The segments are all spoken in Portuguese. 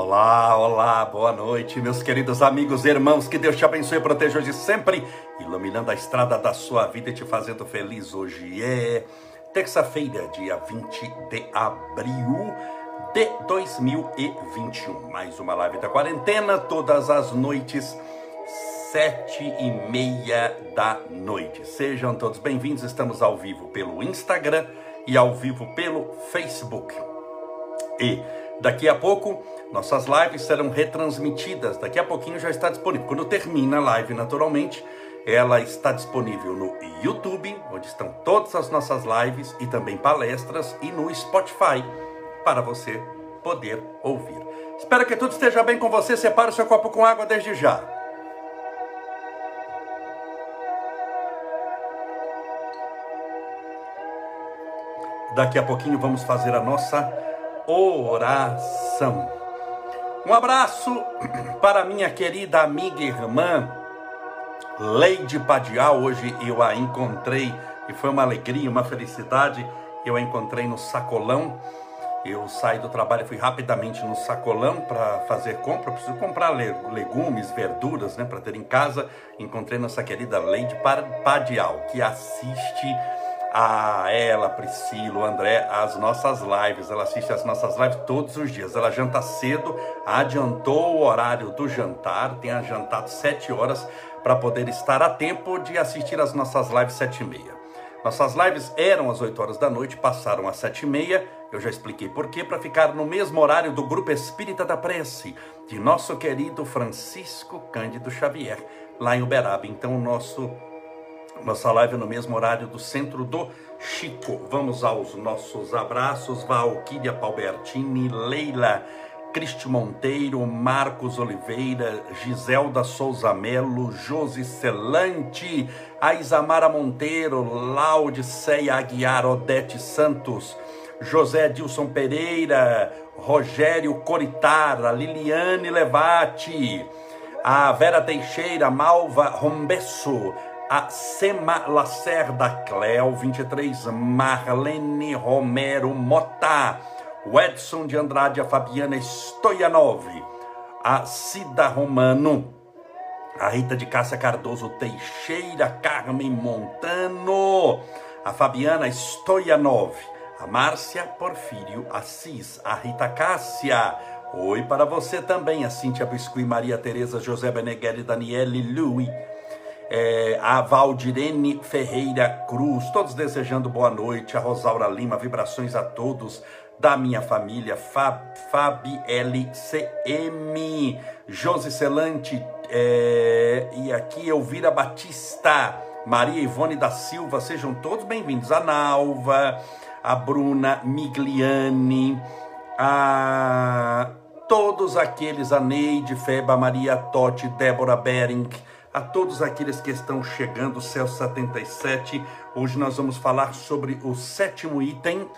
Olá, olá, boa noite, meus queridos amigos e irmãos. Que Deus te abençoe e proteja hoje sempre, iluminando a estrada da sua vida e te fazendo feliz. Hoje é terça-feira, dia 20 de abril de 2021. Mais uma live da quarentena, todas as noites, sete e meia da noite. Sejam todos bem-vindos. Estamos ao vivo pelo Instagram e ao vivo pelo Facebook. E daqui a pouco nossas lives serão retransmitidas. Daqui a pouquinho já está disponível. Quando termina a live, naturalmente, ela está disponível no YouTube, onde estão todas as nossas lives e também palestras, e no Spotify, para você poder ouvir. Espero que tudo esteja bem com você. Separe o seu copo com água desde já. Daqui a pouquinho vamos fazer a nossa oração. Um abraço para minha querida amiga e irmã Leide Padial. Hoje eu a encontrei e foi uma alegria, uma felicidade. Eu a encontrei no sacolão. Eu saí do trabalho fui rapidamente no sacolão para fazer compra. Eu preciso comprar legumes, verduras, né, para ter em casa. Encontrei nossa querida Leide Padial, que assiste a ela, Priscila, o André, as nossas lives. Ela assiste as nossas lives todos os dias. Ela janta cedo, adiantou o horário do jantar, tem jantado sete horas para poder estar a tempo de assistir as nossas lives sete e meia. Nossas lives eram às 8 horas da noite, passaram às sete e meia. Eu já expliquei por quê, para ficar no mesmo horário do Grupo Espírita da Prece, de nosso querido Francisco Cândido Xavier, lá em Uberaba. Então, o nosso nossa live no mesmo horário do centro do Chico. Vamos aos nossos abraços. Valquíria Palbertini, Leila, Cristi Monteiro, Marcos Oliveira, Giselda Souza Melo, Josi Celante, Aisamara Monteiro, Laudiceia Aguiar, Odete Santos, José Dilson Pereira, Rogério Coritara, Liliane Levati, a Vera Teixeira, Malva Rombesso, a Sema Lacerda, Cleo 23, Marlene Romero Mota, o Edson de Andrade, a Fabiana Stoyanov, a Cida Romano, a Rita de Cássia Cardoso Teixeira, Carmen Montano, a Fabiana Stoyanov, a Márcia Porfírio Assis, a Rita Cássia, Oi para você também, a Cíntia Biscuit, Maria Tereza, José Beneghelli, Daniele Lui, é, a Valdirene Ferreira Cruz, todos desejando boa noite, a Rosaura Lima, vibrações a todos da minha família, Fab, Fabi LCM, Josi Celante, é, e aqui Elvira Batista, Maria Ivone da Silva, sejam todos bem-vindos, a Nalva, a Bruna Migliani, a todos aqueles, a Neide, Feba, Maria Totti, Débora Bering, a todos aqueles que estão chegando, Céu 77. Hoje nós vamos falar sobre o sétimo item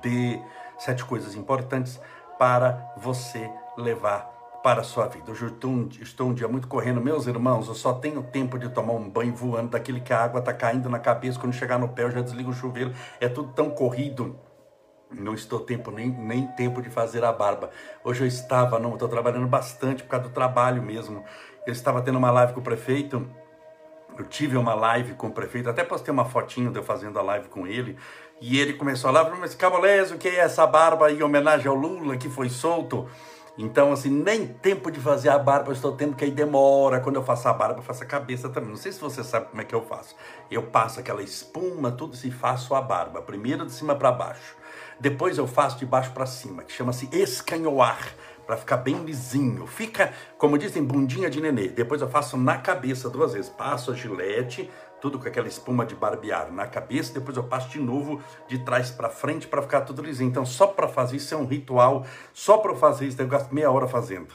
de sete coisas importantes para você levar para a sua vida. Hoje eu estou um, estou um dia muito correndo, meus irmãos, eu só tenho tempo de tomar um banho voando, daquele que a água está caindo na cabeça, quando chegar no pé eu já desligo o chuveiro, é tudo tão corrido não estou tempo nem, nem tempo de fazer a barba. Hoje eu estava, não, estou trabalhando bastante por causa do trabalho mesmo. Eu estava tendo uma live com o prefeito. Eu tive uma live com o prefeito, até postei uma fotinho de eu fazendo a live com ele. E ele começou a falar, mas Cabolésio, o que é essa barba em homenagem ao Lula que foi solto? Então, assim, nem tempo de fazer a barba eu estou tendo, que aí demora. Quando eu faço a barba, eu faço a cabeça também. Não sei se você sabe como é que eu faço. Eu passo aquela espuma, tudo, e faço a barba. Primeiro de cima para baixo. Depois eu faço de baixo para cima, que chama-se escanhoar para ficar bem lisinho. Fica, como dizem, bundinha de nenê. Depois eu faço na cabeça duas vezes. Passo a gilete, tudo com aquela espuma de barbear na cabeça, depois eu passo de novo de trás para frente para ficar tudo lisinho. Então, só para fazer isso é um ritual, só para fazer isso eu gasto meia hora fazendo.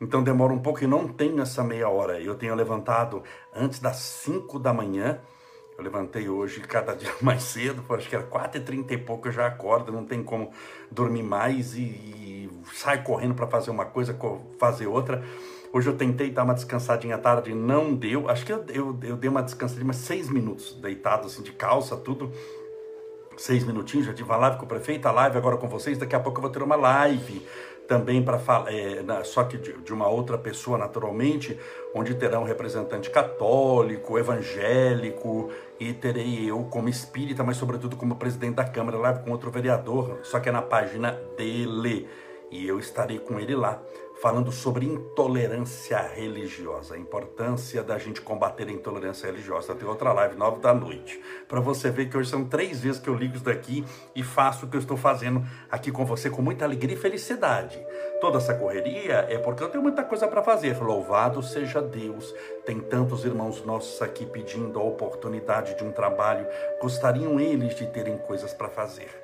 Então demora um pouco e não tenho essa meia hora. Eu tenho levantado antes das 5 da manhã. Eu levantei hoje cada dia mais cedo, acho que era 4h30 e pouco eu já acordo, não tem como dormir mais e, sai correndo para fazer uma coisa, fazer outra. Hoje eu tentei dar uma descansadinha à tarde, não deu. Acho que eu, eu, eu dei uma descansadinha, mas seis minutos, deitado assim, de calça, tudo. Seis minutinhos, já tive uma live com o prefeito, a live agora com vocês. Daqui a pouco eu vou ter uma live também para falar, é, só que de, de, uma outra pessoa naturalmente, onde terá um representante católico, evangélico, e terei eu como espírita, mas sobretudo como presidente da Câmara, lá com outro vereador, só que é na página dele. E eu estarei com ele lá falando sobre intolerância religiosa, a importância da gente combater a intolerância religiosa. Tem outra live, nove da noite, para você ver que hoje são três vezes que eu ligo isso daqui e faço o que eu estou fazendo aqui com você com muita alegria e felicidade. Toda essa correria é porque eu tenho muita coisa para fazer. Louvado seja Deus. Tem tantos irmãos nossos aqui pedindo a oportunidade de um trabalho. Gostariam eles de terem coisas para fazer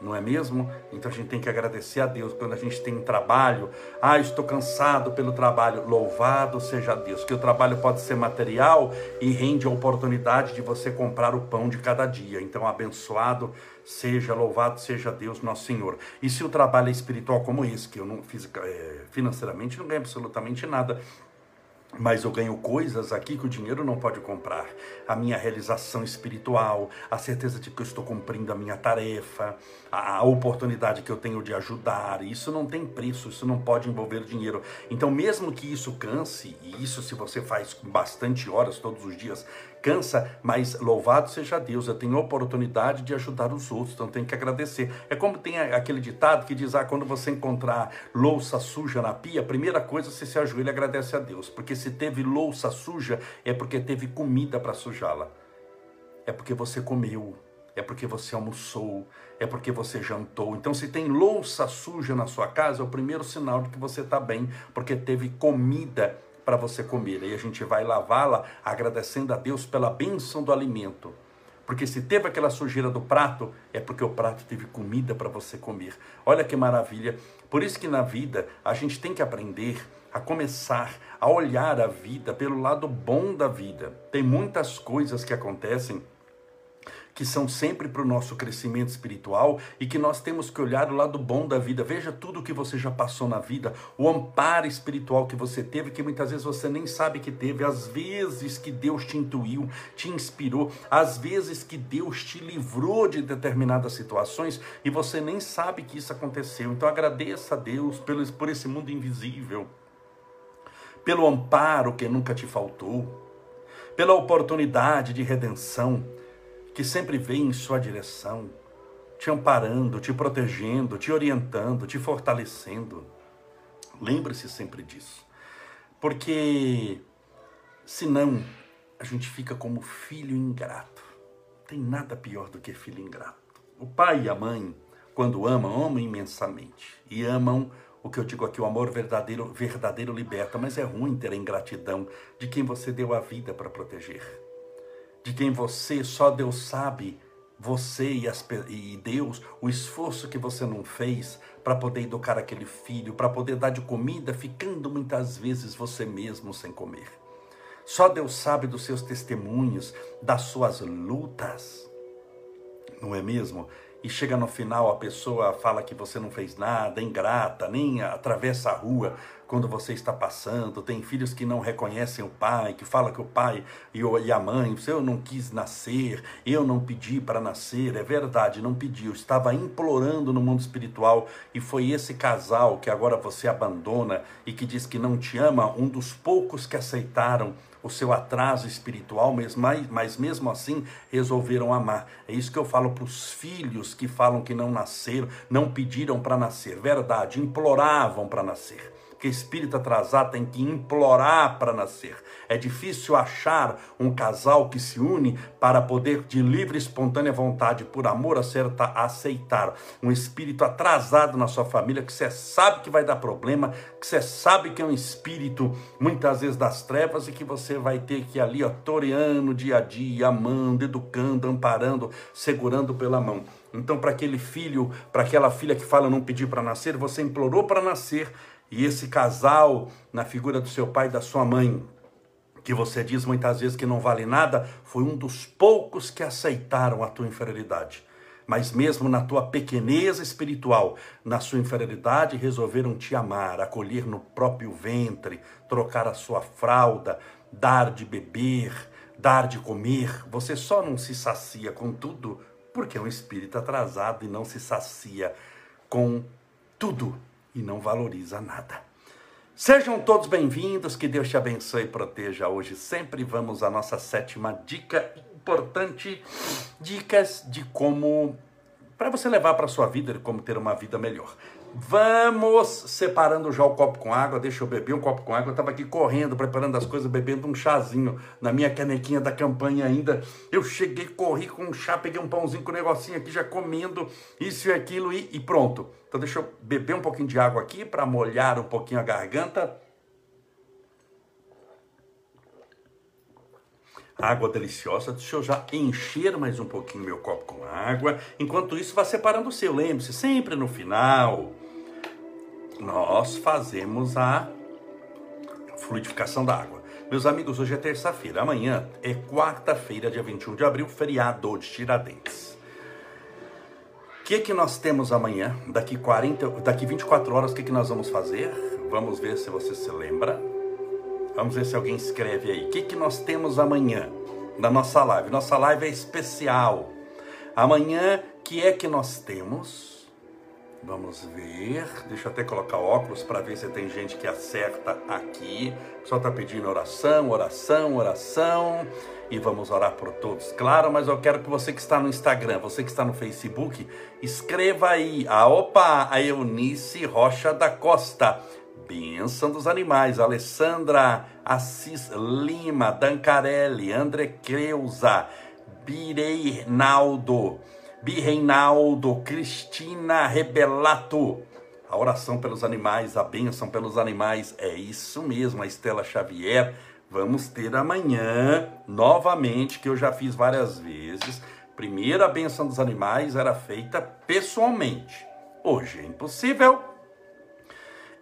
não é mesmo? Então a gente tem que agradecer a Deus quando a gente tem trabalho. Ah, estou cansado pelo trabalho. Louvado seja Deus, que o trabalho pode ser material e rende a oportunidade de você comprar o pão de cada dia. Então, abençoado seja, louvado seja Deus, nosso Senhor. E se o trabalho é espiritual como esse, que eu não fiz é, financeiramente, não ganho absolutamente nada, mas eu ganho coisas aqui que o dinheiro não pode comprar. A minha realização espiritual, a certeza de que eu estou cumprindo a minha tarefa, a oportunidade que eu tenho de ajudar. Isso não tem preço, isso não pode envolver dinheiro. Então, mesmo que isso canse, e isso se você faz bastante horas todos os dias, cansa, mas louvado seja Deus, eu tenho oportunidade de ajudar os outros, então tenho que agradecer. É como tem aquele ditado que diz: ah, quando você encontrar louça suja na pia, a primeira coisa você se ajoelha e agradece a Deus, porque se teve louça suja, é porque teve comida para sujá-la, é porque você comeu, é porque você almoçou, é porque você jantou. Então, se tem louça suja na sua casa, é o primeiro sinal de que você está bem, porque teve comida para você comer. Aí a gente vai lavá-la agradecendo a Deus pela bênção do alimento. Porque se teve aquela sujeira do prato, é porque o prato teve comida para você comer. Olha que maravilha. Por isso que na vida a gente tem que aprender a começar a olhar a vida pelo lado bom da vida. Tem muitas coisas que acontecem que são sempre para o nosso crescimento espiritual e que nós temos que olhar o lado bom da vida. Veja tudo o que você já passou na vida, o amparo espiritual que você teve, que muitas vezes você nem sabe que teve, as vezes que Deus te intuiu, te inspirou, as vezes que Deus te livrou de determinadas situações e você nem sabe que isso aconteceu. Então agradeça a Deus por esse mundo invisível, pelo amparo que nunca te faltou, pela oportunidade de redenção que sempre vem em sua direção, te amparando, te protegendo, te orientando, te fortalecendo. Lembre-se sempre disso. Porque senão a gente fica como filho ingrato. Tem nada pior do que filho ingrato. O pai e a mãe, quando amam, amam imensamente. E amam o que eu digo aqui, o amor verdadeiro, verdadeiro liberta, mas é ruim ter a ingratidão de quem você deu a vida para proteger de quem você, só Deus sabe, você e, as, e Deus, o esforço que você não fez para poder educar aquele filho, para poder dar de comida, ficando muitas vezes você mesmo sem comer. Só Deus sabe dos seus testemunhos, das suas lutas, não é mesmo? E chega no final, a pessoa fala que você não fez nada, ingrata, nem atravessa a rua quando você está passando. Tem filhos que não reconhecem o pai, que fala que o pai e a mãe, eu não quis nascer, eu não pedi para nascer. É verdade, não pediu. Estava implorando no mundo espiritual e foi esse casal que agora você abandona e que diz que não te ama, um dos poucos que aceitaram o seu atraso espiritual, mas, mas mesmo assim resolveram amar. É isso que eu falo para os filhos que falam que não nasceram, não pediram para nascer. Verdade, imploravam para nascer porque espírito atrasado tem que implorar para nascer. É difícil achar um casal que se une para poder, de livre e espontânea vontade, por amor, acertar, aceitar um espírito atrasado na sua família, que você sabe que vai dar problema, que você sabe que é um espírito, muitas vezes, das trevas, e que você vai ter que ir ali, ó, toreando dia a dia, amando, educando, amparando, segurando pela mão. Então, para aquele filho, para aquela filha que fala não pedir para nascer, você implorou para nascer, e esse casal, na figura do seu pai e da sua mãe, que você diz muitas vezes que não vale nada, foi um dos poucos que aceitaram a tua inferioridade. Mas mesmo na tua pequeneza espiritual, na sua inferioridade, resolveram te amar, acolher no próprio ventre, trocar a sua fralda, dar de beber, dar de comer. Você só não se sacia com tudo porque é um espírito atrasado e não se sacia com tudo e não valoriza nada. Sejam todos bem-vindos, que Deus te abençoe e proteja hoje. Sempre vamos à nossa sétima dica importante, dicas de como para você levar para sua vida, de como ter uma vida melhor. Vamos separando já o copo com água. Deixa eu beber um copo com água. Eu estava aqui correndo, preparando as coisas, bebendo um chazinho na minha canequinha da campanha ainda. Eu cheguei, corri com um chá, peguei um pãozinho com um negocinho aqui, já comendo isso e aquilo e, e pronto. Então deixa eu beber um pouquinho de água aqui para molhar um pouquinho a garganta. Água deliciosa, deixa eu já encher mais um pouquinho meu copo com água. Enquanto isso, vá separando o seu. Lembre-se, sempre no final, nós fazemos a fluidificação da água. Meus amigos, hoje é terça-feira, amanhã é quarta-feira, dia 21 de abril, feriado de Tiradentes. O que, que nós temos amanhã? Daqui, 40, daqui 24 horas, o que, que nós vamos fazer? Vamos ver se você se lembra. Vamos ver se alguém escreve aí. O que, que nós temos amanhã na nossa live? Nossa live é especial. Amanhã, que é que nós temos? Vamos ver. Deixa eu até colocar óculos para ver se tem gente que acerta aqui. Pessoal está pedindo oração, oração, oração. E vamos orar por todos, claro, mas eu quero que você que está no Instagram, você que está no Facebook, escreva aí. A opa, a Eunice Rocha da Costa. Bênção dos animais. Alessandra Assis Lima, Dancarelli, André Creuza, Birei Naldo. Birreinaldo, Cristina Rebelato. A oração pelos animais, a bênção pelos animais, é isso mesmo, a Estela Xavier. Vamos ter amanhã, novamente, que eu já fiz várias vezes. Primeira bênção dos animais era feita pessoalmente. Hoje é impossível.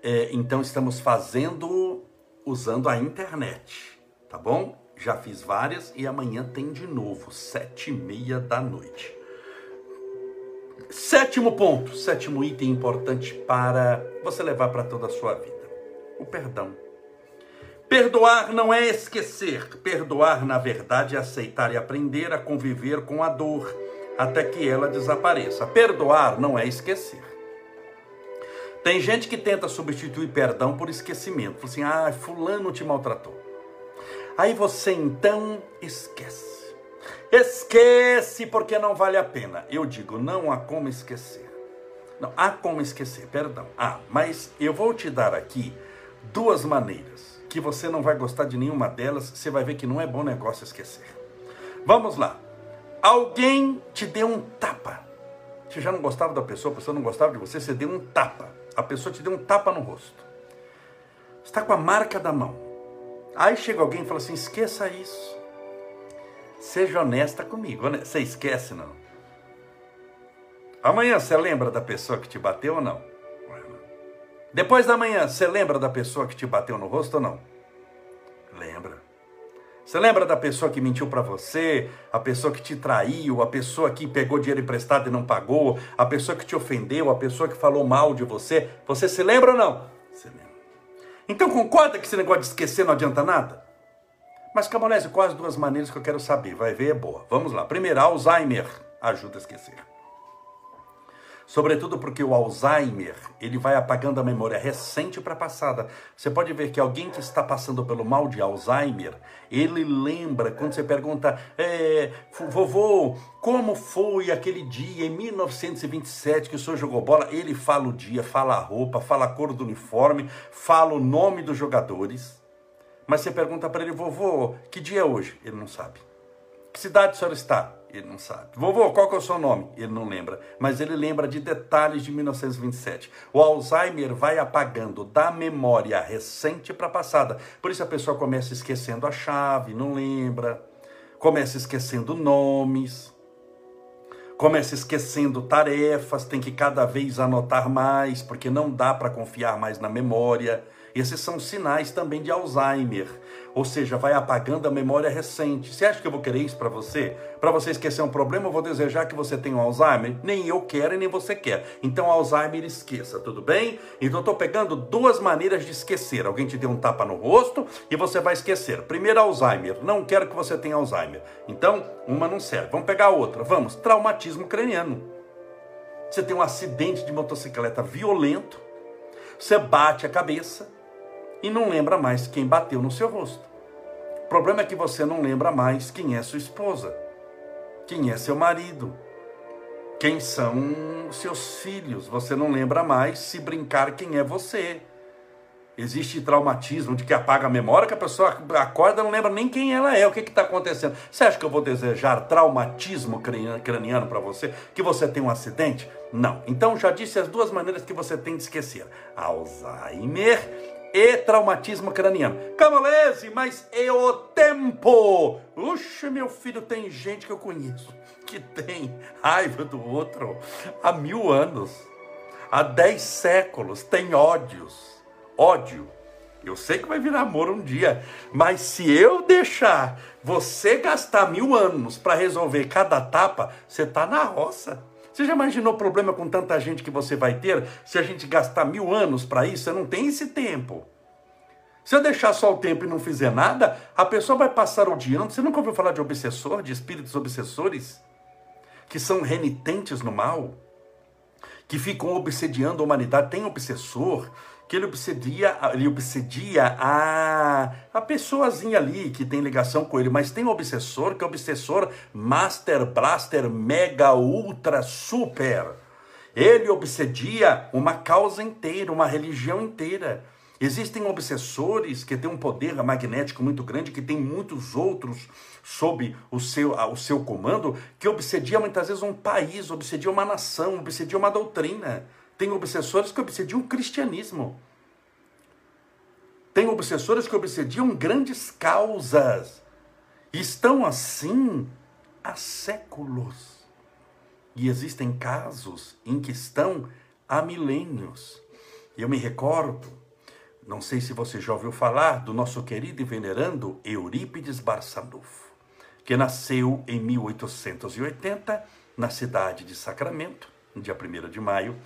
É, então estamos fazendo usando a internet, tá bom? Já fiz várias e amanhã tem de novo, sete e meia da noite. Sétimo ponto, sétimo item importante para você levar para toda a sua vida: o perdão. Perdoar não é esquecer. Perdoar, na verdade, é aceitar e aprender a conviver com a dor até que ela desapareça. Perdoar não é esquecer. Tem gente que tenta substituir perdão por esquecimento. Fala assim, ah, fulano te maltratou. Aí você então esquece. Esquece porque não vale a pena. Eu digo, não há como esquecer. Não, há como esquecer, perdão. Ah, mas eu vou te dar aqui duas maneiras que você não vai gostar de nenhuma delas, você vai ver que não é bom negócio esquecer. Vamos lá. Alguém te deu um tapa. Você já não gostava da pessoa, a pessoa não gostava de você, você deu um tapa. A pessoa te deu um tapa no rosto. Está com a marca da mão. Aí chega alguém e fala assim: esqueça isso. Seja honesta comigo. Né? Você esquece, não? Amanhã você lembra da pessoa que te bateu ou não? Depois da manhã, você lembra da pessoa que te bateu no rosto ou não? Lembra. Você lembra da pessoa que mentiu para você, a pessoa que te traiu, a pessoa que pegou dinheiro emprestado e não pagou, a pessoa que te ofendeu, a pessoa que falou mal de você? Você se lembra ou não? Você lembra. Então concorda que esse negócio de esquecer não adianta nada? Mas, Camolese, quais duas maneiras que eu quero saber? Vai ver, é boa. Vamos lá. Primeiro, Alzheimer ajuda a esquecer. Sobretudo porque o Alzheimer, ele vai apagando a memória recente para passada. Você pode ver que alguém que está passando pelo mal de Alzheimer, ele lembra, quando você pergunta, é, vovô, como foi aquele dia em 1927 que o senhor jogou bola? Ele fala o dia, fala a roupa, fala a cor do uniforme, fala o nome dos jogadores. Mas você pergunta para ele, vovô, que dia é hoje? Ele não sabe. Que cidade o senhor está? Ele não sabe. Vovô, qual que é o seu nome? Ele não lembra. Mas ele lembra de detalhes de 1927. O Alzheimer vai apagando da memória recente para a passada. Por isso a pessoa começa esquecendo a chave, não lembra. Começa esquecendo nomes. Começa esquecendo tarefas, tem que cada vez anotar mais, porque não dá para confiar mais na memória. Esses são sinais também de Alzheimer, ou seja, vai apagando a memória recente. Você acha que eu vou querer isso para você? Para você esquecer um problema, eu vou desejar que você tenha um Alzheimer? Nem eu quero e nem você quer. Então, Alzheimer, esqueça, tudo bem? Então, eu estou pegando duas maneiras de esquecer. Alguém te deu um tapa no rosto e você vai esquecer. Primeiro, Alzheimer. Não quero que você tenha Alzheimer. Então, uma não serve. Vamos pegar outra. Vamos. Traumatismo craniano. Você tem um acidente de motocicleta violento Você bate a cabeça e não lembra mais quem bateu no seu rosto. O problema é que você não lembra mais quem é sua esposa, quem é seu marido, quem são seus filhos. Você não lembra mais se brincar quem é você. Existe traumatismo de que apaga a memória, que a pessoa acorda e não lembra nem quem ela é, o que está acontecendo. Você acha que eu vou desejar traumatismo craniano para você? Que você tem um acidente? Não. Então já disse as duas maneiras que você tem de esquecer: Alzheimer e traumatismo craniano. Camolese, mas é o tempo. Puxa, meu filho, tem gente que eu conheço que tem raiva do outro há mil anos, há dez séculos, tem ódios ódio. Eu sei que vai virar amor um dia, mas se eu deixar você gastar mil anos para resolver cada tapa, você está na roça. Você já imaginou o problema com tanta gente que você vai ter se a gente gastar mil anos para isso? Você não tem esse tempo. Se eu deixar só o tempo e não fizer nada, a pessoa vai passar odiando. Você nunca ouviu falar de obsessor, de espíritos obsessores? Que são renitentes no mal? Que ficam obsediando a humanidade? Tem obsessor que ele obsedia, ele obsedia a, a pessoazinha ali que tem ligação com ele, mas tem um obsessor que é obsessor Master Blaster Mega Ultra Super. Ele obsedia uma causa inteira, uma religião inteira. Existem obsessores que têm um poder magnético muito grande, que tem muitos outros sob o seu, o seu comando, que obsedia muitas vezes um país, obsedia uma nação, obsedia uma doutrina. Tem obsessores que obsediam o cristianismo. Tem obsessores que obsediam grandes causas. Estão assim há séculos. E existem casos em que estão há milênios. Eu me recordo, não sei se você já ouviu falar, do nosso querido e venerando Eurípides Barçanufo, que nasceu em 1880 na cidade de Sacramento, no dia 1 de maio,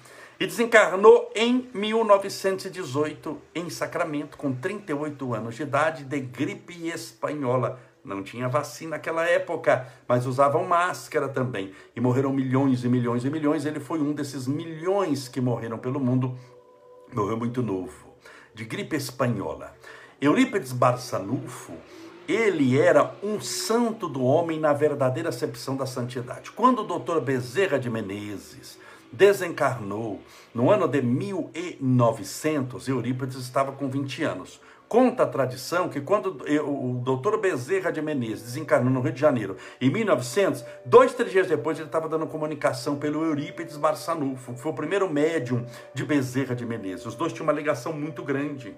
e desencarnou em 1918 em Sacramento, com 38 anos de idade, de gripe espanhola. Não tinha vacina naquela época, mas usavam máscara também. E morreram milhões e milhões e milhões. Ele foi um desses milhões que morreram pelo mundo. Morreu muito novo, de gripe espanhola. Eurípides Barçanufo, ele era um santo do homem na verdadeira acepção da santidade. Quando o doutor Bezerra de Menezes desencarnou no ano de 1900, Eurípides estava com 20 anos. Conta a tradição que quando o doutor Bezerra de Menezes desencarnou no Rio de Janeiro, em 1900, dois, três dias depois ele estava dando comunicação pelo Eurípides Barçanufo, que foi o primeiro médium de Bezerra de Menezes. Os dois tinham uma ligação muito grande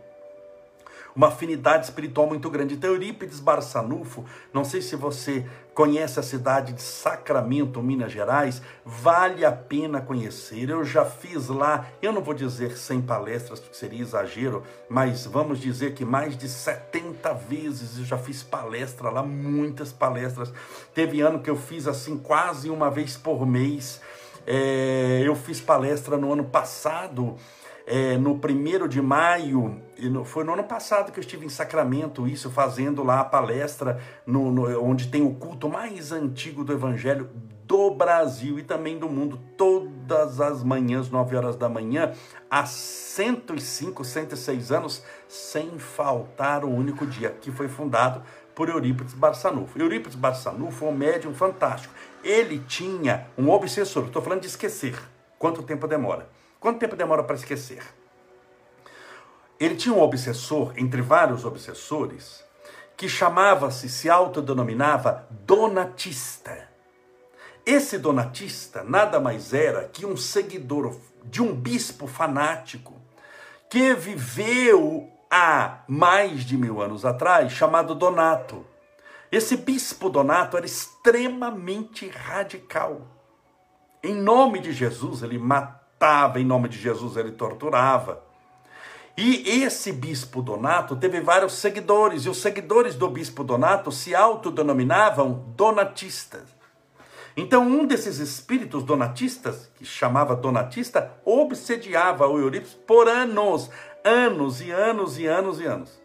uma afinidade espiritual muito grande. Então, Eurípides Barçanufo, não sei se você conhece a cidade de Sacramento, Minas Gerais, vale a pena conhecer. Eu já fiz lá, eu não vou dizer 100 palestras, porque seria exagero, mas vamos dizer que mais de 70 vezes eu já fiz palestra lá, muitas palestras. Teve ano que eu fiz assim quase uma vez por mês. É, eu fiz palestra no ano passado é, no primeiro de maio, foi no ano passado que eu estive em Sacramento, isso, fazendo lá a palestra no, no, onde tem o culto mais antigo do Evangelho do Brasil e também do mundo, todas as manhãs, 9 horas da manhã, há 105, 106 anos, sem faltar um único dia, que foi fundado por Eurípides Barçanufo. Eurípides Barçanufo foi um médium fantástico. Ele tinha um obsessor, estou falando de esquecer. Quanto tempo demora? Quanto tempo demora para esquecer? Ele tinha um obsessor, entre vários obsessores, que chamava-se, se autodenominava Donatista. Esse Donatista nada mais era que um seguidor de um bispo fanático que viveu há mais de mil anos atrás, chamado Donato. Esse bispo Donato era extremamente radical. Em nome de Jesus, ele matou matava, em nome de Jesus ele torturava. E esse bispo Donato teve vários seguidores, e os seguidores do bispo Donato se autodenominavam donatistas. Então, um desses espíritos donatistas, que chamava donatista, obsediava o Eurípides por anos, anos e anos e anos e anos.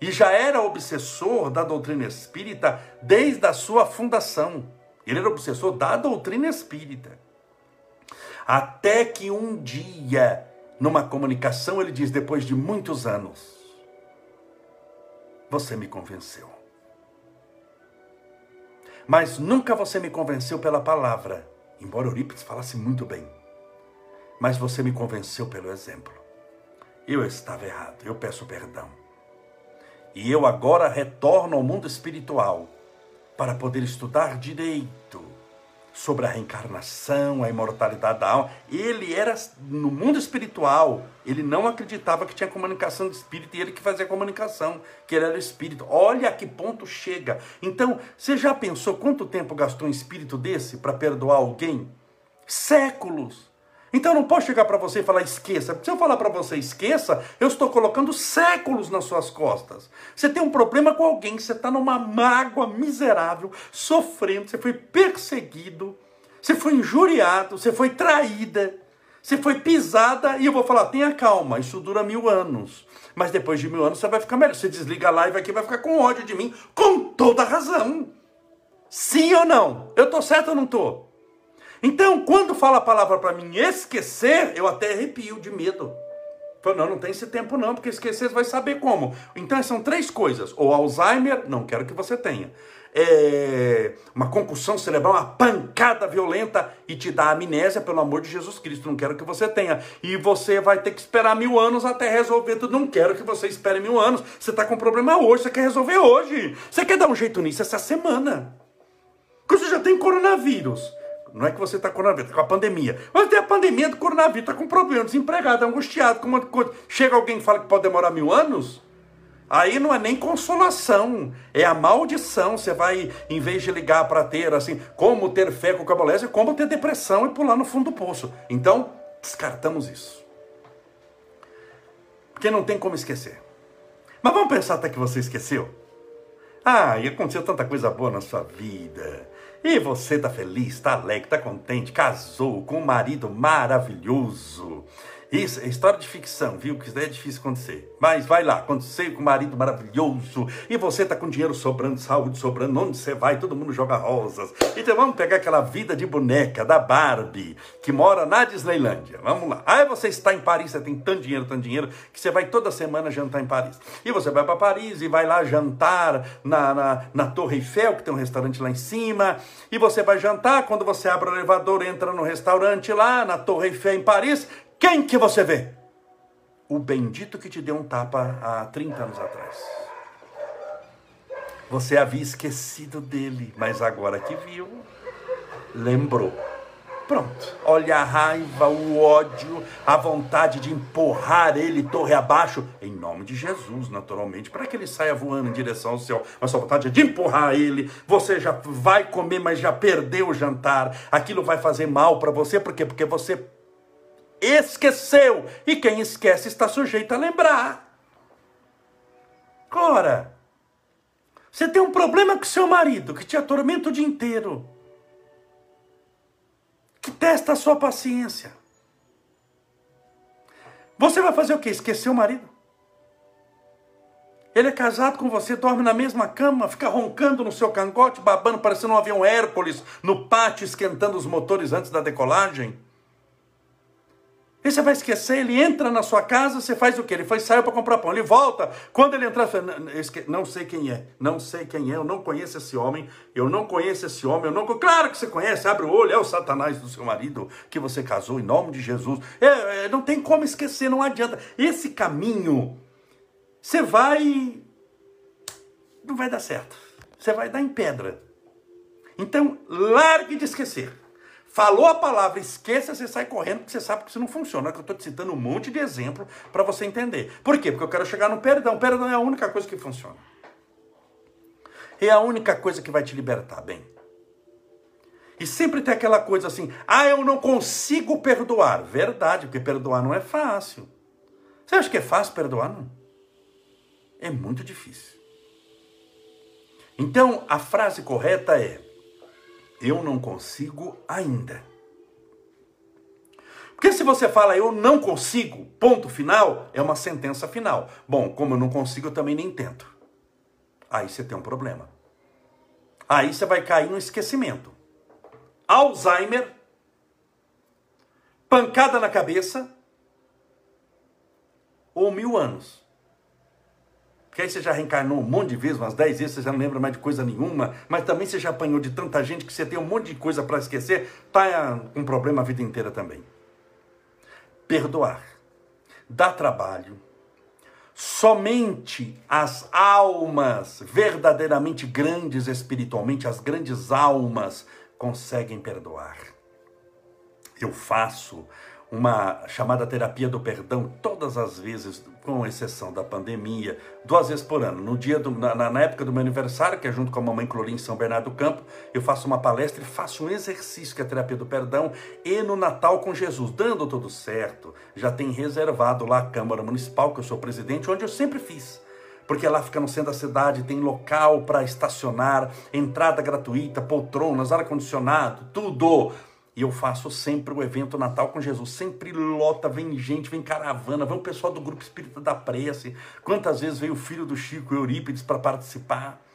E já era obsessor da doutrina espírita desde a sua fundação. Ele era obsessor da doutrina espírita. Até que um dia numa comunicação, ele diz: depois de muitos anos, você me convenceu. Mas nunca você me convenceu pela palavra, embora Eurípides falasse muito bem. Mas você me convenceu pelo exemplo. Eu estava errado, eu peço perdão. E eu agora retorno ao mundo espiritual para poder estudar direito sobre a reencarnação, a imortalidade da alma. Ele era no mundo espiritual, ele não acreditava que tinha comunicação de espírito e ele que fazia comunicação, que ele era o espírito. Olha a que ponto chega. Então, você já pensou quanto tempo gastou um espírito desse para perdoar alguém? Séculos. Então eu não posso chegar para você e falar esqueça. Se eu falar para você esqueça, eu estou colocando séculos nas suas costas. Você tem um problema com alguém, você está numa mágoa miserável, sofrendo, você foi perseguido, você foi injuriado, você foi traída, você foi pisada, e eu vou falar, tenha calma, isso dura mil anos. Mas depois de mil anos você vai ficar melhor. Você desliga a live aqui vai ficar com ódio de mim, com toda razão. Sim ou não? Eu estou certo ou não estou? Então, quando fala a palavra para mim esquecer, eu até arrepio de medo. Falo, não, não tem esse tempo não, porque esquecer você vai saber como. Então, são três coisas. Ou Alzheimer, não quero que você tenha. É uma concussão cerebral, uma pancada violenta e te dá amnésia, pelo amor de Jesus Cristo. Não quero que você tenha. E você vai ter que esperar mil anos até resolver tudo. Não quero que você espere mil anos. Você está com problema hoje, você quer resolver hoje. Você quer dar um jeito nisso essa semana. Porque você já tem coronavírus. Não é que você está com coronavírus, está com a pandemia. Mas tem a pandemia do coronavírus, está com problema, desempregado, angustiado, com uma coisa. Chega alguém e fala que pode demorar mil anos? Aí não é nem consolação, é a maldição. Você vai, em vez de ligar para ter assim, como ter fé com cabalese, como ter depressão e pular no fundo do poço. Então, descartamos isso. Porque não tem como esquecer. Mas vamos pensar até que você esqueceu? Ah, e aconteceu tanta coisa boa na sua vida. E você tá feliz, tá alegre, tá contente, casou com um marido maravilhoso. Isso é história de ficção, viu? Que isso daí é difícil acontecer. Mas vai lá, aconteceu com um marido maravilhoso e você tá com dinheiro sobrando, saúde sobrando, onde você vai, todo mundo joga rosas. Então vamos pegar aquela vida de boneca da Barbie que mora na Disneylândia. Vamos lá. Aí você está em Paris, você tem tanto dinheiro, tanto dinheiro, que você vai toda semana jantar em Paris. E você vai para Paris e vai lá jantar na, na, na Torre Eiffel, que tem um restaurante lá em cima. E você vai jantar, quando você abre o elevador, entra no restaurante lá na Torre Eiffel em Paris, quem que você vê? O bendito que te deu um tapa há 30 anos atrás. Você havia esquecido dele, mas agora que viu, lembrou. Pronto. Olha a raiva, o ódio, a vontade de empurrar ele torre abaixo, em nome de Jesus, naturalmente, para que ele saia voando em direção ao céu. Mas a vontade é de empurrar ele. Você já vai comer, mas já perdeu o jantar. Aquilo vai fazer mal para você, por quê? Porque você esqueceu. E quem esquece está sujeito a lembrar. Ora, você tem um problema com seu marido que te atormenta o dia inteiro, que testa a sua paciência. Você vai fazer o quê? Esquecer o marido? Ele é casado com você, dorme na mesma cama, fica roncando no seu cangote, babando, parecendo um avião Hércules no pátio, esquentando os motores antes da decolagem. E você vai esquecer, ele entra na sua casa, você faz o quê? Ele foi saiu para comprar pão, ele volta. Quando ele entrar, você não sei quem é, não sei quem é, eu não conheço esse homem, eu não conheço esse homem, eu não Claro que você conhece, abre o olho, é o Satanás do seu marido que você casou em nome de Jesus. É, é, não tem como esquecer, não adianta. Esse caminho, você vai. Não vai dar certo. Você vai dar em pedra. Então, largue de esquecer. Falou a palavra, esqueça, você sai correndo, porque você sabe que isso não funciona. Eu estou te citando um monte de exemplo para você entender. Por quê? Porque eu quero chegar no perdão. Perdão é a única coisa que funciona. É a única coisa que vai te libertar, bem. E sempre tem aquela coisa assim, ah, eu não consigo perdoar. Verdade, porque perdoar não é fácil. Você acha que é fácil perdoar? Não. É muito difícil. Então, a frase correta é: eu não consigo ainda. Porque se você fala eu não consigo, ponto final, é uma sentença final. Bom, como eu não consigo, eu também nem tento. Aí você tem um problema. Aí você vai cair no esquecimento. Alzheimer, pancada na cabeça, ou mil anos. Porque aí você já reencarnou um monte de vezes, umas dez vezes, você já não lembra mais de coisa nenhuma, mas também você já apanhou de tanta gente que você tem um monte de coisa para esquecer, tá com problema a vida inteira também. Perdoar. Dá trabalho. Somente as almas verdadeiramente grandes espiritualmente, as grandes almas, conseguem perdoar. Eu faço uma chamada terapia do perdão todas as vezes, com exceção da pandemia, duas vezes por ano. No dia do, na, na, época do meu aniversário, que é junto com a mamãe Clorim em São Bernardo do Campo, eu faço uma palestra e faço um exercício que é a terapia do perdão e no Natal com Jesus, dando tudo certo. Já tem reservado lá a Câmara Municipal, que eu sou presidente, onde eu sempre fiz porque lá fica no centro da cidade, tem local para estacionar, entrada gratuita, poltronas, ar-condicionado, tudo. E eu faço sempre o evento Natal com Jesus. Sempre lota, vem gente, vem caravana, vem o pessoal do Grupo Espírita da Prece. Quantas vezes veio o filho do Chico Eurípides para participar?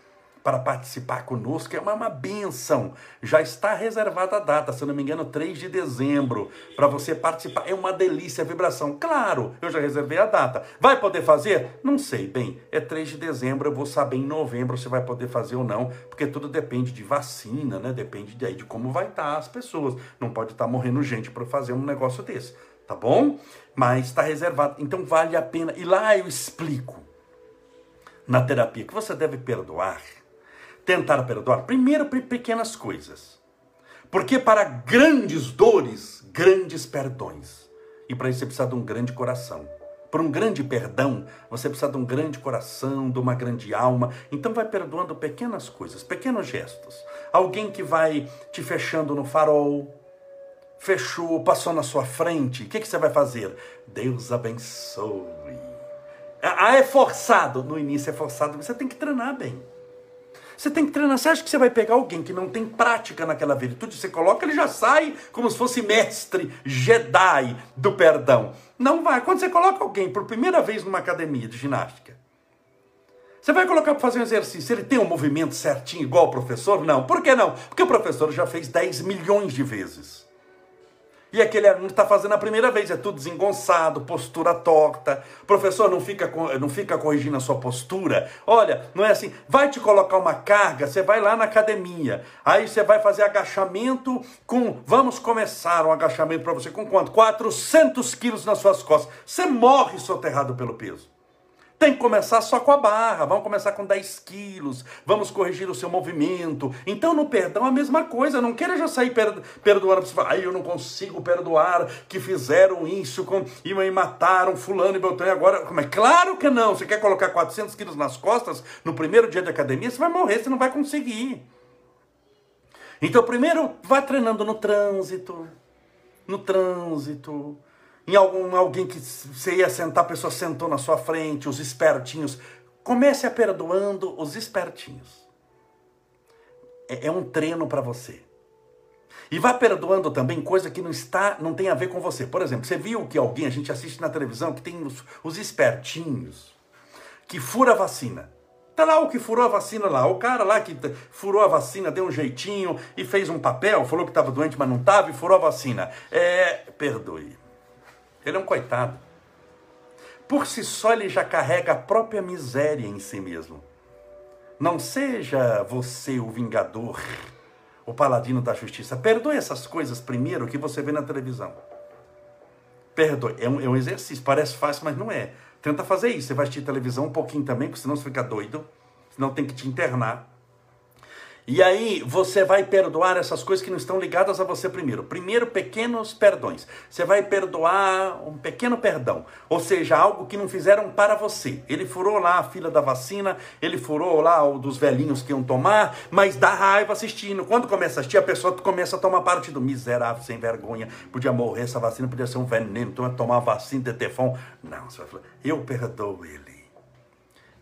Para participar conosco, é uma, uma benção. Já está reservada a data, se não me engano, 3 de dezembro, para você participar. É uma delícia a vibração. Claro, eu já reservei a data. Vai poder fazer? Não sei. Bem, é 3 de dezembro, eu vou saber em novembro se vai poder fazer ou não, porque tudo depende de vacina, né? Depende de, aí de como vai estar as pessoas. Não pode estar morrendo gente para fazer um negócio desse, tá bom? Mas está reservado. Então vale a pena. E lá eu explico na terapia que você deve perdoar tentar perdoar? Primeiro, por pequenas coisas. Porque para grandes dores, grandes perdões. E para isso você precisa de um grande coração. Para um grande perdão, você precisa de um grande coração, de uma grande alma. Então vai perdoando pequenas coisas, pequenos gestos. Alguém que vai te fechando no farol, fechou, passou na sua frente, o que, que você vai fazer? Deus abençoe. Ah, é forçado. No início é forçado, você tem que treinar bem. Você tem que treinar. Você acha que você vai pegar alguém que não tem prática naquela virtude? Você coloca, ele já sai como se fosse mestre, Jedi do perdão. Não vai. Quando você coloca alguém por primeira vez numa academia de ginástica, você vai colocar para fazer um exercício, ele tem um movimento certinho igual o professor? Não. Por que não? Porque o professor já fez 10 milhões de vezes. E aquele aluno está fazendo a primeira vez, é tudo desengonçado, postura torta. Professor, não fica, não fica corrigindo a sua postura. Olha, não é assim, vai te colocar uma carga, você vai lá na academia. Aí você vai fazer agachamento com, vamos começar um agachamento para você com quanto? 400 quilos nas suas costas. Você morre soterrado pelo peso. Tem que começar só com a barra, vamos começar com 10 quilos, vamos corrigir o seu movimento. Então, no perdão, a mesma coisa. Não queira já sair perdoando. Você fala, eu não consigo perdoar que fizeram isso com, e me mataram fulano e beltrano. Agora, como é? Claro que não. Você quer colocar 400 quilos nas costas no primeiro dia de academia, você vai morrer, você não vai conseguir. Então, primeiro, vá treinando no trânsito, no trânsito, em algum, alguém que você ia sentar, a pessoa sentou na sua frente, os espertinhos. Comece a perdoando os espertinhos. É, é um treino para você. E vá perdoando também coisa que não está, não tem a ver com você. Por exemplo, você viu que alguém, a gente assiste na televisão, que tem os, os espertinhos, que fura a vacina. Tá lá o que furou a vacina lá, o cara lá que furou a vacina, deu um jeitinho e fez um papel, falou que estava doente, mas não estava e furou a vacina. É, perdoe. Ele é um coitado. Por si só, ele já carrega a própria miséria em si mesmo. Não seja você o vingador, o paladino da justiça. Perdoe essas coisas primeiro que você vê na televisão. Perdoe. É um, é um exercício. Parece fácil, mas não é. Tenta fazer isso. Você vai assistir televisão um pouquinho também, porque senão você fica doido. Senão tem que te internar. E aí você vai perdoar essas coisas que não estão ligadas a você primeiro. Primeiro, pequenos perdões. Você vai perdoar um pequeno perdão, ou seja, algo que não fizeram para você. Ele furou lá a fila da vacina, ele furou lá o dos velhinhos que iam tomar, mas dá raiva assistindo. Quando começa a assistir, a pessoa começa a tomar parte do miserável, sem vergonha. Podia morrer, essa vacina podia ser um veneno, então tomar vacina de tefão. Não, você vai falar, eu perdoo ele.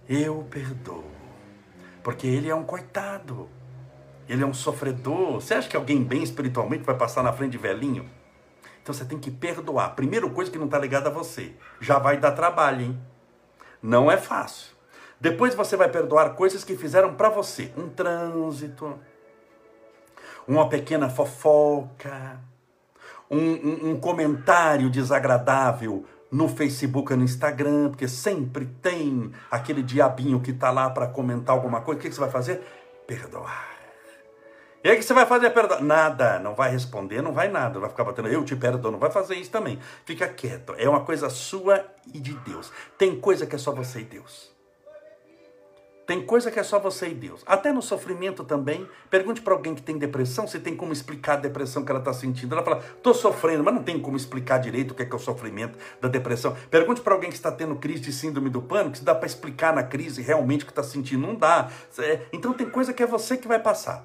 Eu perdoo. Porque ele é um coitado ele é um sofredor. Você acha que alguém bem espiritualmente vai passar na frente de velhinho? Então você tem que perdoar. Primeira coisa que não está ligada a você. Já vai dar trabalho, hein? Não é fácil. Depois você vai perdoar coisas que fizeram para você. Um trânsito, uma pequena fofoca, um, um, um comentário desagradável no Facebook no Instagram, porque sempre tem aquele diabinho que está lá para comentar alguma coisa. O que você vai fazer? Perdoar. E aí que você vai fazer? Perdoar? Nada, não vai responder, não vai nada, vai ficar batendo, eu te perdoo, não vai fazer isso também. Fica quieto, é uma coisa sua e de Deus. Tem coisa que é só você e Deus. Tem coisa que é só você e Deus. Até no sofrimento também. Pergunte para alguém que tem depressão se tem como explicar a depressão que ela está sentindo. Ela fala, estou sofrendo, mas não tem como explicar direito o que é, que é o sofrimento da depressão. Pergunte para alguém que está tendo crise de síndrome do pânico se dá para explicar na crise realmente o que está sentindo. Não dá. É, então tem coisa que é você que vai passar.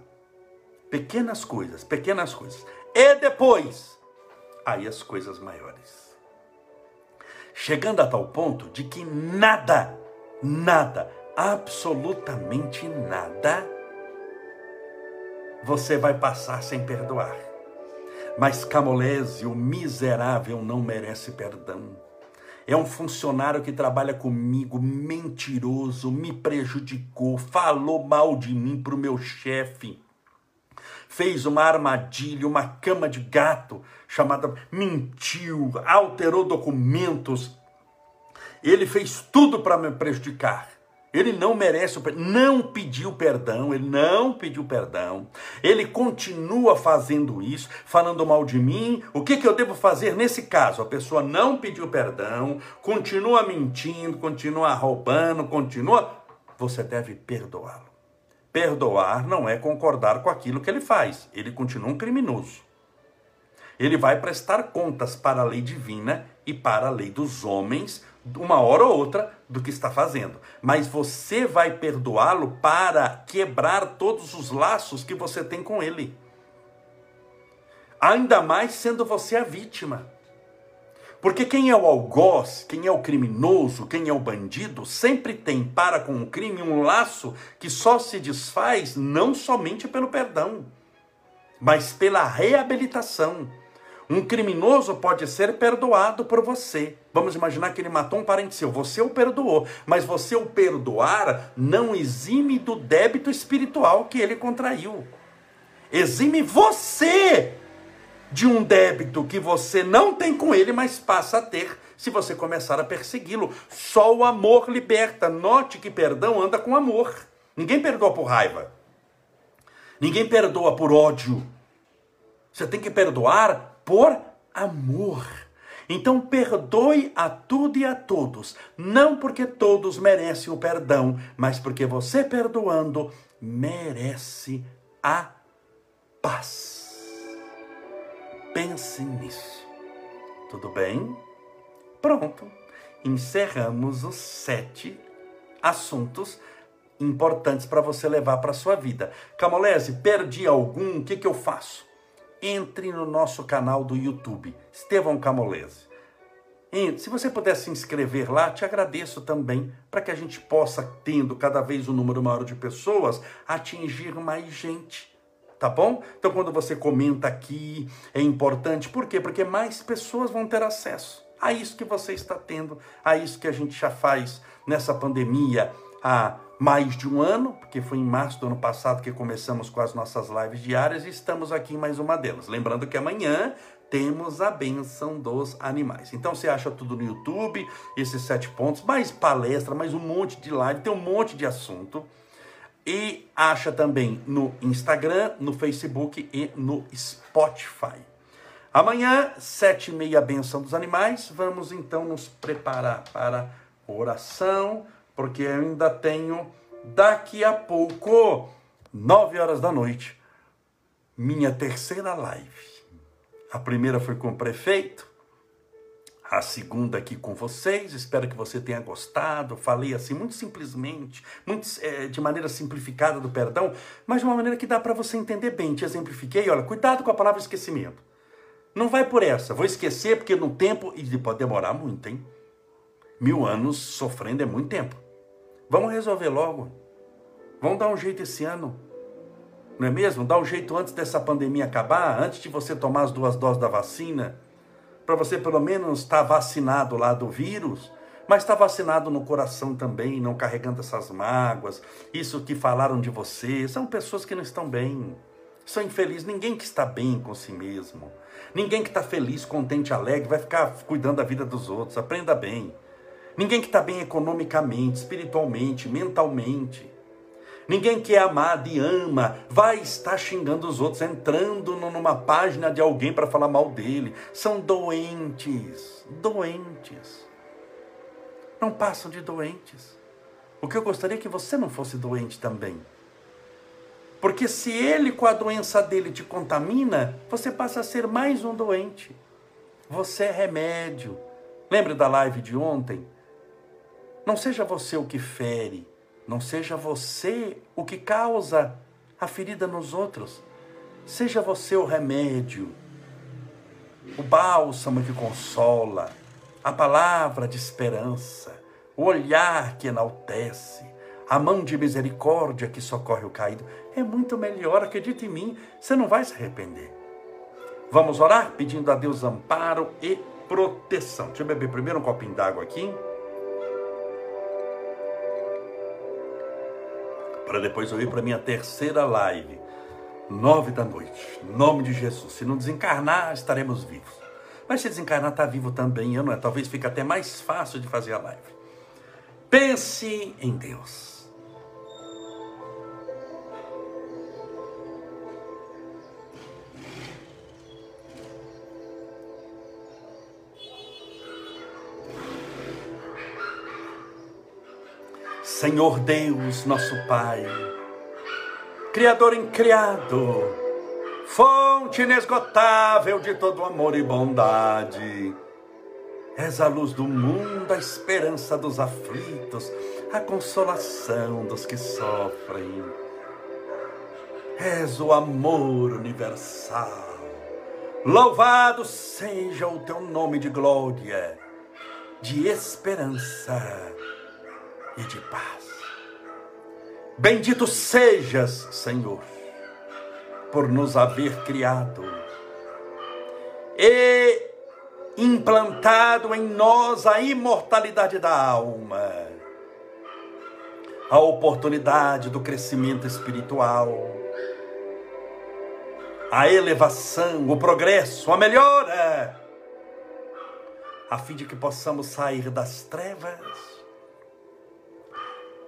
Pequenas coisas, pequenas coisas. E depois, aí as coisas maiores. Chegando a tal ponto de que nada, nada, absolutamente nada, você vai passar sem perdoar. Mas Camolese, o miserável, não merece perdão. É um funcionário que trabalha comigo, mentiroso, me prejudicou, falou mal de mim para o meu chefe, fez uma armadilha, uma cama de gato chamada, mentiu, alterou documentos. Ele fez tudo para me prejudicar. Ele não merece não pediu perdão, ele não pediu perdão. Ele continua fazendo isso, falando mal de mim. O que, que eu devo fazer nesse caso? A pessoa não pediu perdão, continua mentindo, continua roubando, continua. Você deve perdoá-lo. Perdoar não é concordar com aquilo que ele faz, ele continua um criminoso. Ele vai prestar contas para a lei divina e para a lei dos homens uma hora ou outra do que está fazendo. Mas você vai perdoá-lo para quebrar todos os laços que você tem com ele. Ainda mais sendo você a vítima. Porque quem é o algoz, quem é o criminoso, quem é o bandido, sempre tem para com o crime um laço que só se desfaz não somente pelo perdão, mas pela reabilitação um criminoso pode ser perdoado por você. Vamos imaginar que ele matou um parente seu. Você o perdoou, mas você o perdoar não exime do débito espiritual que ele contraiu. Exime você de um débito que você não tem com ele, mas passa a ter se você começar a persegui-lo. Só o amor liberta. Note que perdão anda com amor. Ninguém perdoa por raiva. Ninguém perdoa por ódio. Você tem que perdoar por amor. Então perdoe a tudo e a todos, não porque todos merecem o perdão, mas porque você perdoando merece a paz. Pense nisso. Tudo bem? Pronto. Encerramos os sete assuntos importantes para você levar para sua vida. Camolese, perdi algum? O que, que eu faço? entre no nosso canal do YouTube, Estevão Camolese. E, se você puder se inscrever lá, te agradeço também, para que a gente possa, tendo cada vez um número maior de pessoas, atingir mais gente. Tá bom? Então, quando você comenta aqui, é importante. Por quê? Porque mais pessoas vão ter acesso a isso que você está tendo, a isso que a gente já faz nessa pandemia há mais de um ano, porque foi em março do ano passado que começamos com as nossas lives diárias e estamos aqui em mais uma delas. Lembrando que amanhã temos a benção dos animais. Então você acha tudo no YouTube, esses sete pontos, mais palestra, mais um monte de live, tem um monte de assunto. E acha também no Instagram, no Facebook e no Spotify. Amanhã, sete e meia, benção dos animais. Vamos então nos preparar para oração porque eu ainda tenho daqui a pouco, nove horas da noite, minha terceira live. A primeira foi com o prefeito, a segunda aqui com vocês. Espero que você tenha gostado. Falei assim muito simplesmente, muito é, de maneira simplificada do perdão, mas de uma maneira que dá para você entender bem. Te exemplifiquei. Olha, cuidado com a palavra esquecimento. Não vai por essa. Vou esquecer porque no tempo e pode demorar muito, hein? Mil anos sofrendo é muito tempo. Vamos resolver logo. Vamos dar um jeito esse ano. Não é mesmo? Dar um jeito antes dessa pandemia acabar, antes de você tomar as duas doses da vacina, para você pelo menos estar tá vacinado lá do vírus, mas estar tá vacinado no coração também, não carregando essas mágoas, isso que falaram de você, são pessoas que não estão bem. São infelizes. Ninguém que está bem com si mesmo, ninguém que está feliz, contente, alegre, vai ficar cuidando da vida dos outros. Aprenda bem. Ninguém que está bem economicamente, espiritualmente, mentalmente. Ninguém que é amado e ama vai estar xingando os outros, entrando numa página de alguém para falar mal dele. São doentes, doentes. Não passam de doentes. O que eu gostaria é que você não fosse doente também. Porque se ele com a doença dele te contamina, você passa a ser mais um doente. Você é remédio. Lembra da live de ontem? Não seja você o que fere, não seja você o que causa a ferida nos outros. Seja você o remédio, o bálsamo que consola, a palavra de esperança, o olhar que enaltece, a mão de misericórdia que socorre o caído. É muito melhor, acredite em mim, você não vai se arrepender. Vamos orar pedindo a Deus amparo e proteção. Deixa eu beber primeiro um copinho d'água aqui. Para depois eu ir para minha terceira live, nove da noite. Nome de Jesus. Se não desencarnar, estaremos vivos. Mas se desencarnar, está vivo também, eu não é? Talvez fique até mais fácil de fazer a live. Pense em Deus. Senhor Deus, nosso Pai, Criador incriado, fonte inesgotável de todo amor e bondade, és a luz do mundo, a esperança dos aflitos, a consolação dos que sofrem. És o amor universal. Louvado seja o teu nome de glória, de esperança e de paz. Bendito sejas, Senhor, por nos haver criado e implantado em nós a imortalidade da alma, a oportunidade do crescimento espiritual, a elevação, o progresso, a melhora, a fim de que possamos sair das trevas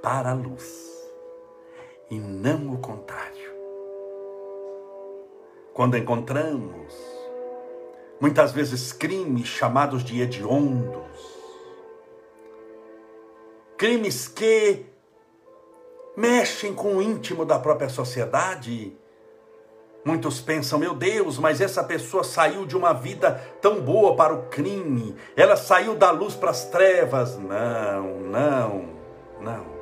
para a luz e não o contrário. Quando encontramos muitas vezes crimes chamados de hediondos, crimes que mexem com o íntimo da própria sociedade, Muitos pensam, meu Deus, mas essa pessoa saiu de uma vida tão boa para o crime, ela saiu da luz para as trevas. Não, não, não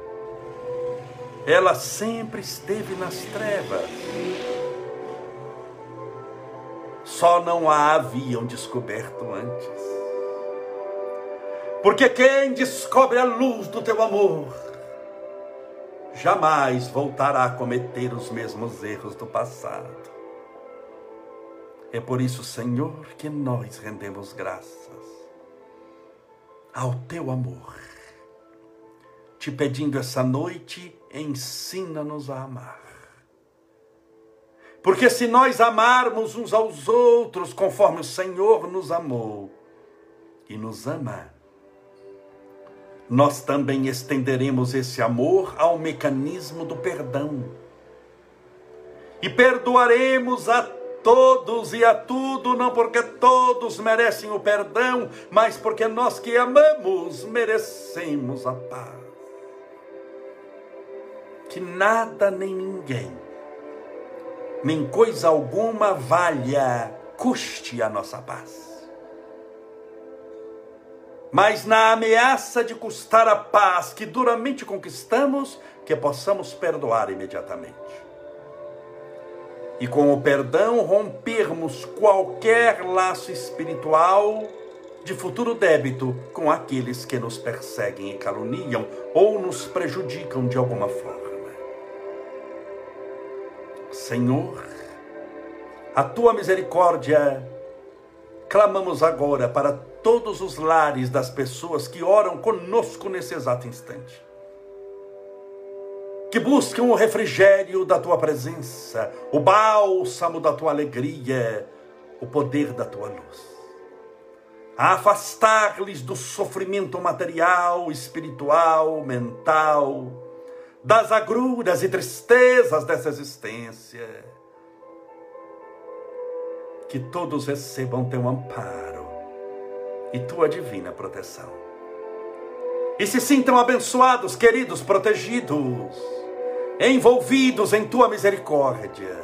ela sempre esteve nas trevas. Só não a haviam descoberto antes. Porque quem descobre a luz do teu amor, jamais voltará a cometer os mesmos erros do passado. É por isso, Senhor, que nós rendemos graças ao teu amor, te pedindo essa noite ensina-nos a amar. Porque se nós amarmos uns aos outros conforme o Senhor nos amou e nos ama, nós também estenderemos esse amor ao mecanismo do perdão. E perdoaremos a todos e a tudo, não porque todos merecem o perdão, mas porque nós que amamos merecemos a paz que nada nem ninguém, nem coisa alguma valha, custe a nossa paz. Mas na ameaça de custar a paz que duramente conquistamos, que possamos perdoar imediatamente. E com o perdão rompermos qualquer laço espiritual de futuro débito com aqueles que nos perseguem e caluniam ou nos prejudicam de alguma forma. Senhor, a tua misericórdia, clamamos agora para todos os lares das pessoas que oram conosco nesse exato instante. que buscam o refrigério da tua presença, o bálsamo da tua alegria, o poder da tua luz. A afastar-lhes do sofrimento material, espiritual, mental, das agruras e tristezas dessa existência. Que todos recebam teu amparo e tua divina proteção. E se sintam abençoados, queridos, protegidos envolvidos em tua misericórdia,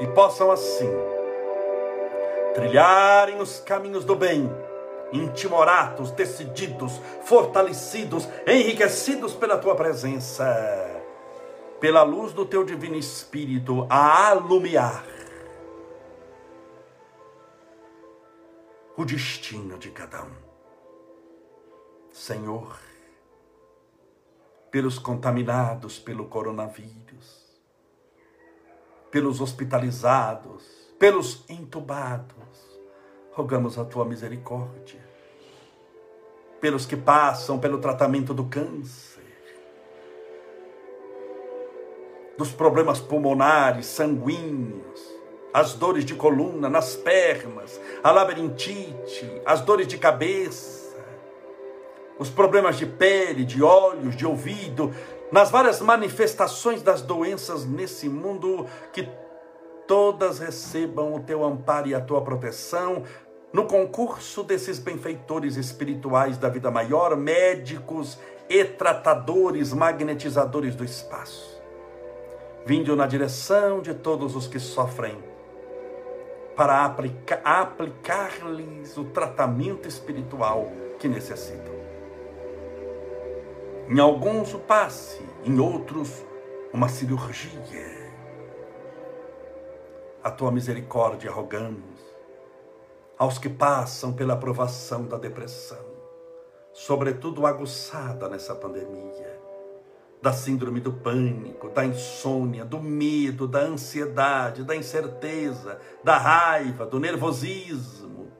e possam assim trilharem os caminhos do bem, intimoratos, decididos, fortalecidos, enriquecidos pela tua presença, pela luz do teu divino Espírito a alumiar o destino de cada um. Senhor, pelos contaminados pelo coronavírus, pelos hospitalizados, pelos entubados. Rogamos a tua misericórdia. Pelos que passam pelo tratamento do câncer, dos problemas pulmonares, sanguíneos, as dores de coluna nas pernas, a labirintite, as dores de cabeça, os problemas de pele, de olhos, de ouvido, nas várias manifestações das doenças nesse mundo, que todas recebam o teu amparo e a tua proteção, no concurso desses benfeitores espirituais da vida maior, médicos e tratadores, magnetizadores do espaço. Vindo na direção de todos os que sofrem, para aplicar, aplicar-lhes o tratamento espiritual que necessitam. Em alguns o passe, em outros uma cirurgia. A tua misericórdia rogamos aos que passam pela provação da depressão, sobretudo aguçada nessa pandemia, da síndrome do pânico, da insônia, do medo, da ansiedade, da incerteza, da raiva, do nervosismo.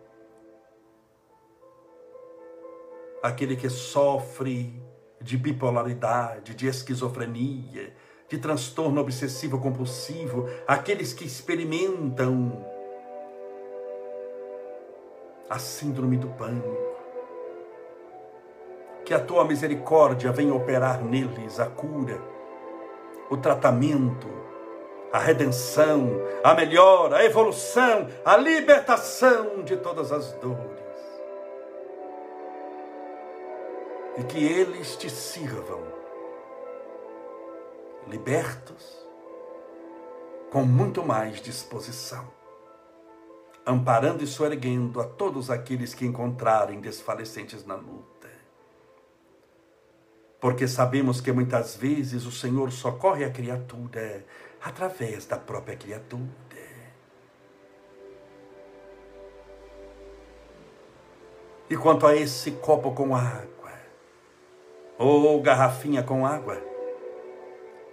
Aquele que sofre de bipolaridade, de esquizofrenia, de transtorno obsessivo compulsivo, aqueles que experimentam a síndrome do pânico. Que a tua misericórdia venha operar neles a cura, o tratamento, a redenção, a melhora, a evolução, a libertação de todas as dores. e que eles te sirvam, libertos, com muito mais disposição, amparando e soerguendo a todos aqueles que encontrarem desfalecentes na luta. Porque sabemos que muitas vezes o Senhor socorre a criatura através da própria criatura. E quanto a esse copo com água, ou garrafinha com água.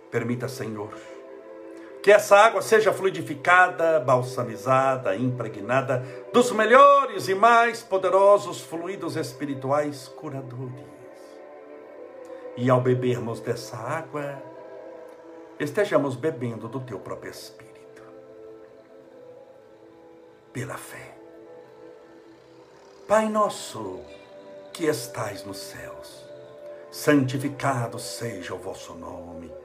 Permita, Senhor, que essa água seja fluidificada, balsamizada, impregnada dos melhores e mais poderosos fluidos espirituais curadores. E ao bebermos dessa água, estejamos bebendo do teu próprio Espírito, pela fé. Pai nosso que estais nos céus, santificado seja o vosso nome.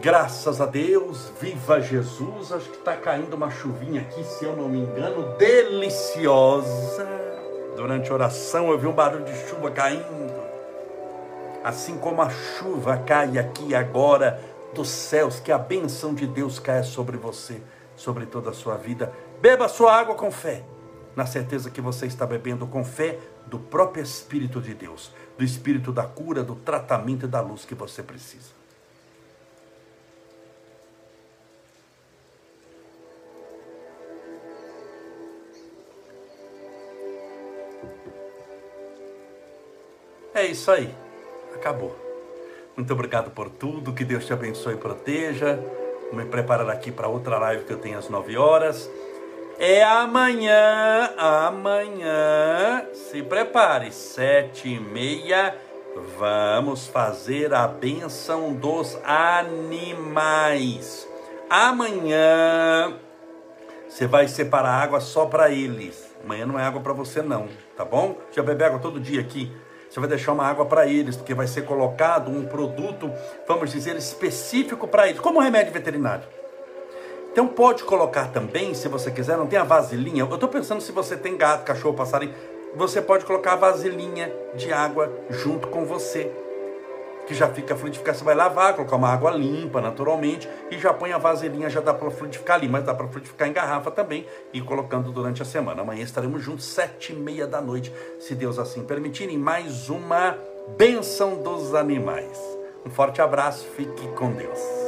Graças a Deus, viva Jesus. Acho que está caindo uma chuvinha aqui, se eu não me engano, deliciosa. Durante a oração eu vi um barulho de chuva caindo. Assim como a chuva cai aqui agora dos céus, que a benção de Deus caia sobre você, sobre toda a sua vida. Beba sua água com fé, na certeza que você está bebendo com fé do próprio Espírito de Deus, do Espírito da cura, do tratamento e da luz que você precisa. É isso aí. Acabou. Muito obrigado por tudo. Que Deus te abençoe e proteja. Vou me preparar aqui para outra live que eu tenho às 9 horas. É amanhã, amanhã, se prepare, sete e meia, vamos fazer a benção dos animais. Amanhã, você vai separar água só para eles. Amanhã não é água para você não, tá bom? Já bebe água todo dia aqui você vai deixar uma água para eles, porque vai ser colocado um produto, vamos dizer, específico para eles, como um remédio veterinário. Então pode colocar também, se você quiser, não tem a vasilhinha. Eu estou pensando se você tem gato, cachorro, passarinho, você pode colocar a vasilhinha de água junto com você que já fica fluidificado. Você vai lavar, colocar uma água limpa naturalmente e já põe a vasilhinha, já dá para fluidificar ali, mas dá para fluidificar em garrafa também e colocando durante a semana. Amanhã estaremos juntos, sete e meia da noite, se Deus assim permitir, em mais uma benção dos animais. Um forte abraço, fique com Deus.